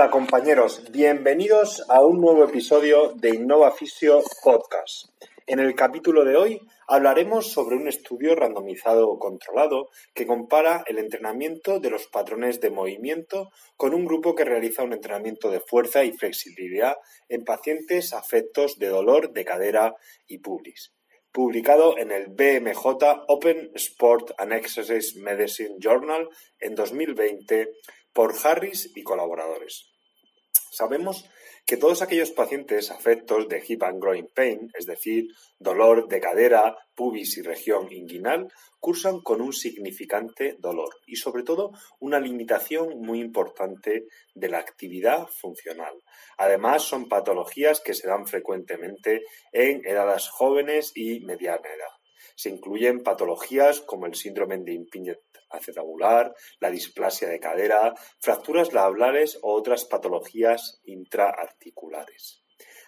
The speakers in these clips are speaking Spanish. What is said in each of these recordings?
Hola compañeros, bienvenidos a un nuevo episodio de Innova Fisio Podcast. En el capítulo de hoy hablaremos sobre un estudio randomizado controlado que compara el entrenamiento de los patrones de movimiento con un grupo que realiza un entrenamiento de fuerza y flexibilidad en pacientes afectos de dolor de cadera y pubis publicado en el BMJ Open Sport and Exercise Medicine Journal en 2020 por Harris y colaboradores. Sabemos que todos aquellos pacientes afectos de hip and groin pain, es decir, dolor de cadera, pubis y región inguinal, cursan con un significante dolor y sobre todo una limitación muy importante de la actividad funcional. Además, son patologías que se dan frecuentemente en edades jóvenes y mediana edad. Se incluyen patologías como el síndrome de impingement acetabular, la displasia de cadera, fracturas lablares o otras patologías intraarticulares.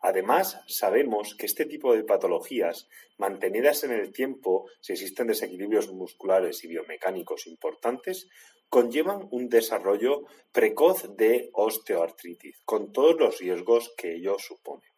Además, sabemos que este tipo de patologías, mantenidas en el tiempo, si existen desequilibrios musculares y biomecánicos importantes, conllevan un desarrollo precoz de osteoartritis, con todos los riesgos que ello supone.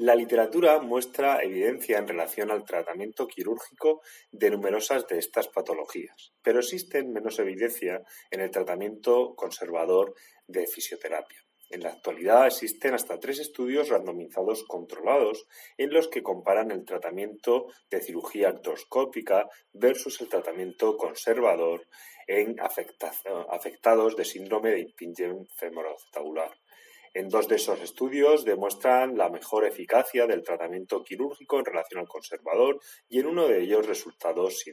La literatura muestra evidencia en relación al tratamiento quirúrgico de numerosas de estas patologías, pero existe menos evidencia en el tratamiento conservador de fisioterapia. En la actualidad existen hasta tres estudios randomizados controlados en los que comparan el tratamiento de cirugía artroscópica versus el tratamiento conservador en afectados de síndrome de impingement femoroacetabular. En dos de esos estudios demuestran la mejor eficacia del tratamiento quirúrgico en relación al conservador y en uno de ellos resultados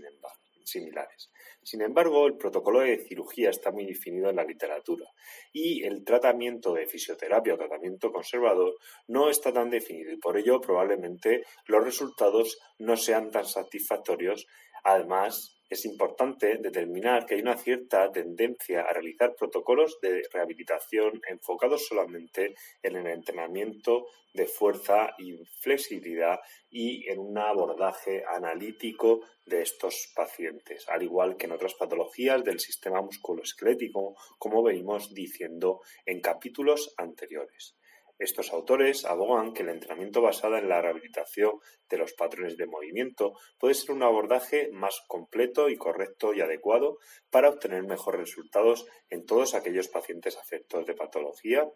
similares. Sin embargo, el protocolo de cirugía está muy definido en la literatura y el tratamiento de fisioterapia o tratamiento conservador no está tan definido y por ello probablemente los resultados no sean tan satisfactorios. Además, es importante determinar que hay una cierta tendencia a realizar protocolos de rehabilitación enfocados solamente en el entrenamiento de fuerza y flexibilidad y en un abordaje analítico de estos pacientes, al igual que en otras patologías del sistema musculoesquelético, como venimos diciendo en capítulos anteriores. Estos autores abogan que el entrenamiento basado en la rehabilitación de los patrones de movimiento puede ser un abordaje más completo y correcto y adecuado para obtener mejores resultados en todos aquellos pacientes afectos de patología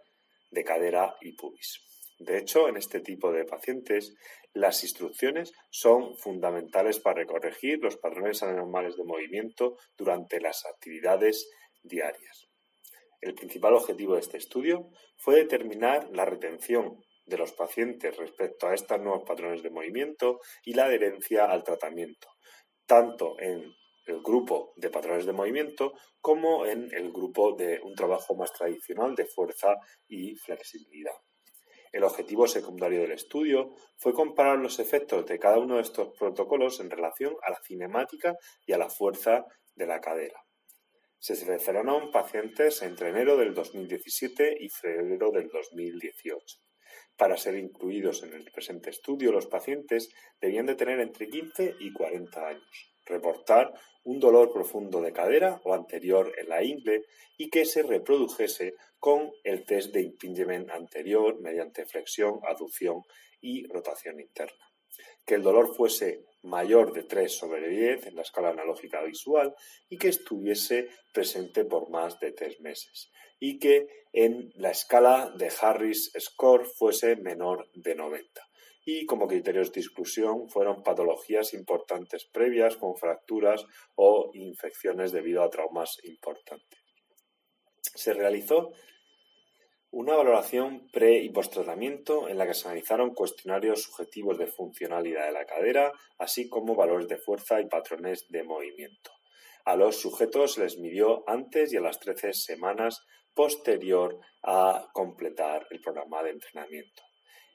de cadera y pubis. De hecho, en este tipo de pacientes, las instrucciones son fundamentales para corregir los patrones anormales de movimiento durante las actividades diarias. El principal objetivo de este estudio fue determinar la retención de los pacientes respecto a estos nuevos patrones de movimiento y la adherencia al tratamiento, tanto en el grupo de patrones de movimiento como en el grupo de un trabajo más tradicional de fuerza y flexibilidad. El objetivo secundario del estudio fue comparar los efectos de cada uno de estos protocolos en relación a la cinemática y a la fuerza de la cadera. Se seleccionaron pacientes entre enero del 2017 y febrero del 2018. Para ser incluidos en el presente estudio, los pacientes debían de tener entre 15 y 40 años, reportar un dolor profundo de cadera o anterior en la ingle y que se reprodujese con el test de impingement anterior mediante flexión, aducción y rotación interna que el dolor fuese mayor de 3 sobre 10 en la escala analógica visual y que estuviese presente por más de 3 meses y que en la escala de Harris Score fuese menor de 90. y como criterios de exclusión fueron patologías importantes previas como fracturas o infecciones debido a traumas importantes. Se realizó una valoración pre y post-tratamiento en la que se analizaron cuestionarios subjetivos de funcionalidad de la cadera, así como valores de fuerza y patrones de movimiento. A los sujetos se les midió antes y a las 13 semanas posterior a completar el programa de entrenamiento.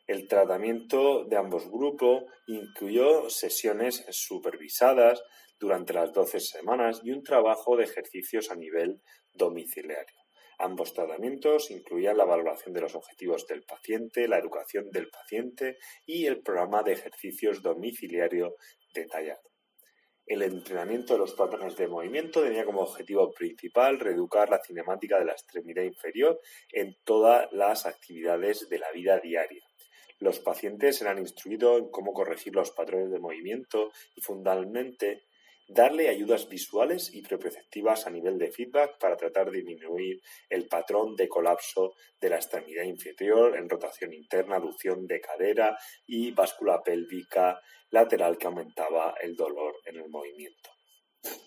El tratamiento de ambos grupos incluyó sesiones supervisadas durante las 12 semanas y un trabajo de ejercicios a nivel domiciliario. Ambos tratamientos incluían la valoración de los objetivos del paciente, la educación del paciente y el programa de ejercicios domiciliario detallado. El entrenamiento de los patrones de movimiento tenía como objetivo principal reeducar la cinemática de la extremidad inferior en todas las actividades de la vida diaria. Los pacientes eran instruidos en cómo corregir los patrones de movimiento y fundamentalmente darle ayudas visuales y propioceptivas a nivel de feedback para tratar de disminuir el patrón de colapso de la extremidad inferior en rotación interna, aducción de cadera y báscula pélvica lateral que aumentaba el dolor en el movimiento.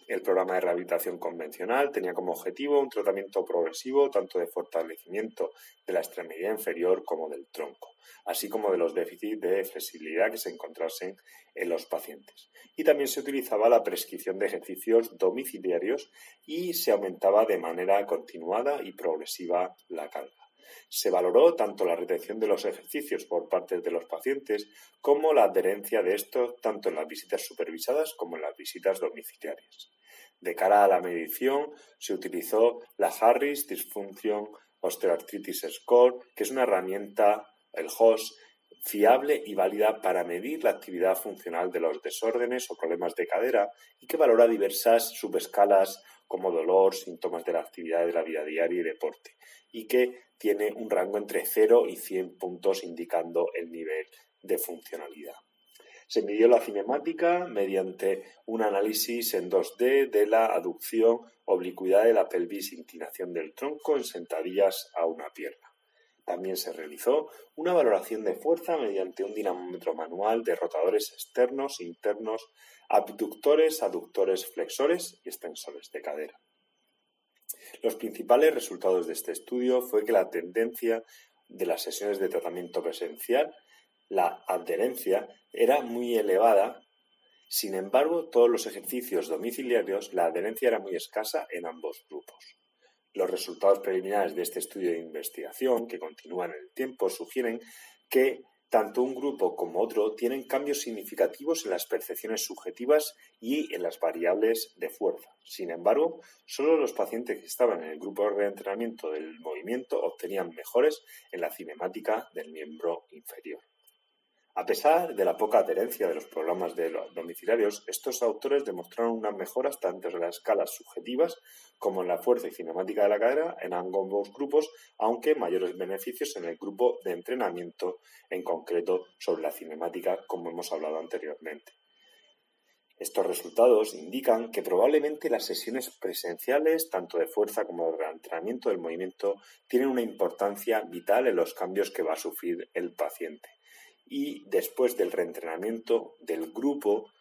El programa de rehabilitación convencional tenía como objetivo un tratamiento progresivo tanto de fortalecimiento de la extremidad inferior como del tronco, así como de los déficits de flexibilidad que se encontrasen en los pacientes. Y también se utilizaba la prescripción de ejercicios domiciliarios y se aumentaba de manera continuada y progresiva la carga. Se valoró tanto la retención de los ejercicios por parte de los pacientes como la adherencia de estos tanto en las visitas supervisadas como en las visitas domiciliarias. De cara a la medición, se utilizó la Harris Dysfunction Osteoarthritis Score, que es una herramienta, el HOS, fiable y válida para medir la actividad funcional de los desórdenes o problemas de cadera y que valora diversas subescalas como dolor, síntomas de la actividad de la vida diaria y deporte, y que tiene un rango entre 0 y 100 puntos indicando el nivel de funcionalidad. Se midió la cinemática mediante un análisis en 2D de la aducción, oblicuidad de la pelvis, inclinación del tronco en sentadillas a una pierna. También se realizó una valoración de fuerza mediante un dinamómetro manual de rotadores externos, internos, abductores, aductores, flexores y extensores de cadera. Los principales resultados de este estudio fue que la tendencia de las sesiones de tratamiento presencial, la adherencia, era muy elevada. Sin embargo, todos los ejercicios domiciliarios, la adherencia era muy escasa en ambos grupos. Los resultados preliminares de este estudio de investigación, que continúan en el tiempo, sugieren que tanto un grupo como otro tienen cambios significativos en las percepciones subjetivas y en las variables de fuerza. Sin embargo, solo los pacientes que estaban en el grupo de reentrenamiento del movimiento obtenían mejores en la cinemática del miembro inferior. A pesar de la poca adherencia de los programas de los domiciliarios, estos autores demostraron unas mejoras tanto en las escalas subjetivas como en la fuerza y cinemática de la cadera en ambos grupos, aunque mayores beneficios en el grupo de entrenamiento, en concreto sobre la cinemática, como hemos hablado anteriormente. Estos resultados indican que probablemente las sesiones presenciales, tanto de fuerza como de entrenamiento del movimiento, tienen una importancia vital en los cambios que va a sufrir el paciente y después del reentrenamiento del grupo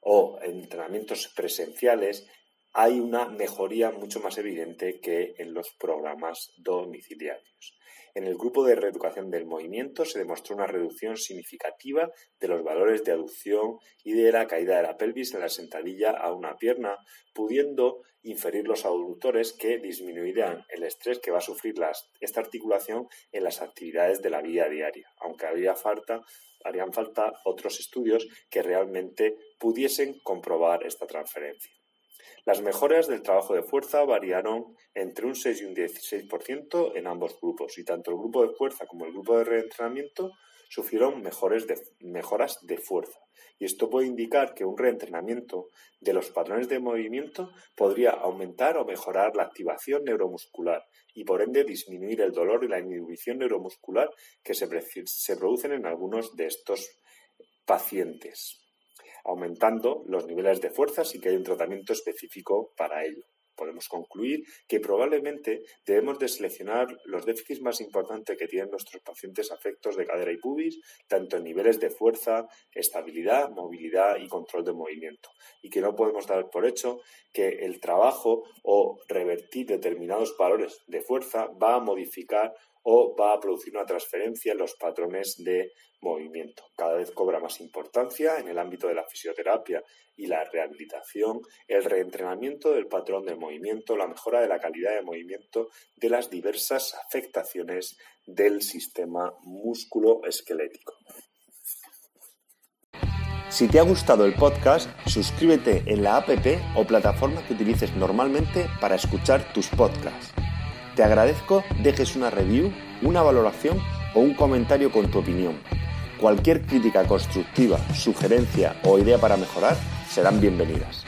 o entrenamientos presenciales hay una mejoría mucho más evidente que en los programas domiciliarios. En el grupo de reeducación del movimiento se demostró una reducción significativa de los valores de aducción y de la caída de la pelvis en la sentadilla a una pierna, pudiendo inferir los aductores que disminuirán el estrés que va a sufrir esta articulación en las actividades de la vida diaria, aunque falta, harían falta otros estudios que realmente pudiesen comprobar esta transferencia. Las mejoras del trabajo de fuerza variaron entre un 6 y un 16% en ambos grupos, y tanto el grupo de fuerza como el grupo de reentrenamiento sufrieron mejores mejoras de fuerza. Y esto puede indicar que un reentrenamiento de los patrones de movimiento podría aumentar o mejorar la activación neuromuscular y por ende disminuir el dolor y la inhibición neuromuscular que se, se producen en algunos de estos pacientes aumentando los niveles de fuerza y que hay un tratamiento específico para ello. podemos concluir que probablemente debemos de seleccionar los déficits más importantes que tienen nuestros pacientes afectos de cadera y pubis, tanto en niveles de fuerza, estabilidad, movilidad y control de movimiento. Y que no podemos dar por hecho que el trabajo o revertir determinados valores de fuerza va a modificar o va a producir una transferencia en los patrones de movimiento. Cada vez cobra más importancia en el ámbito de la fisioterapia y la rehabilitación el reentrenamiento del patrón de movimiento, la mejora de la calidad de movimiento de las diversas afectaciones del sistema músculo-esquelético. Si te ha gustado el podcast, suscríbete en la app o plataforma que utilices normalmente para escuchar tus podcasts. Te agradezco dejes una review, una valoración o un comentario con tu opinión. Cualquier crítica constructiva, sugerencia o idea para mejorar serán bienvenidas.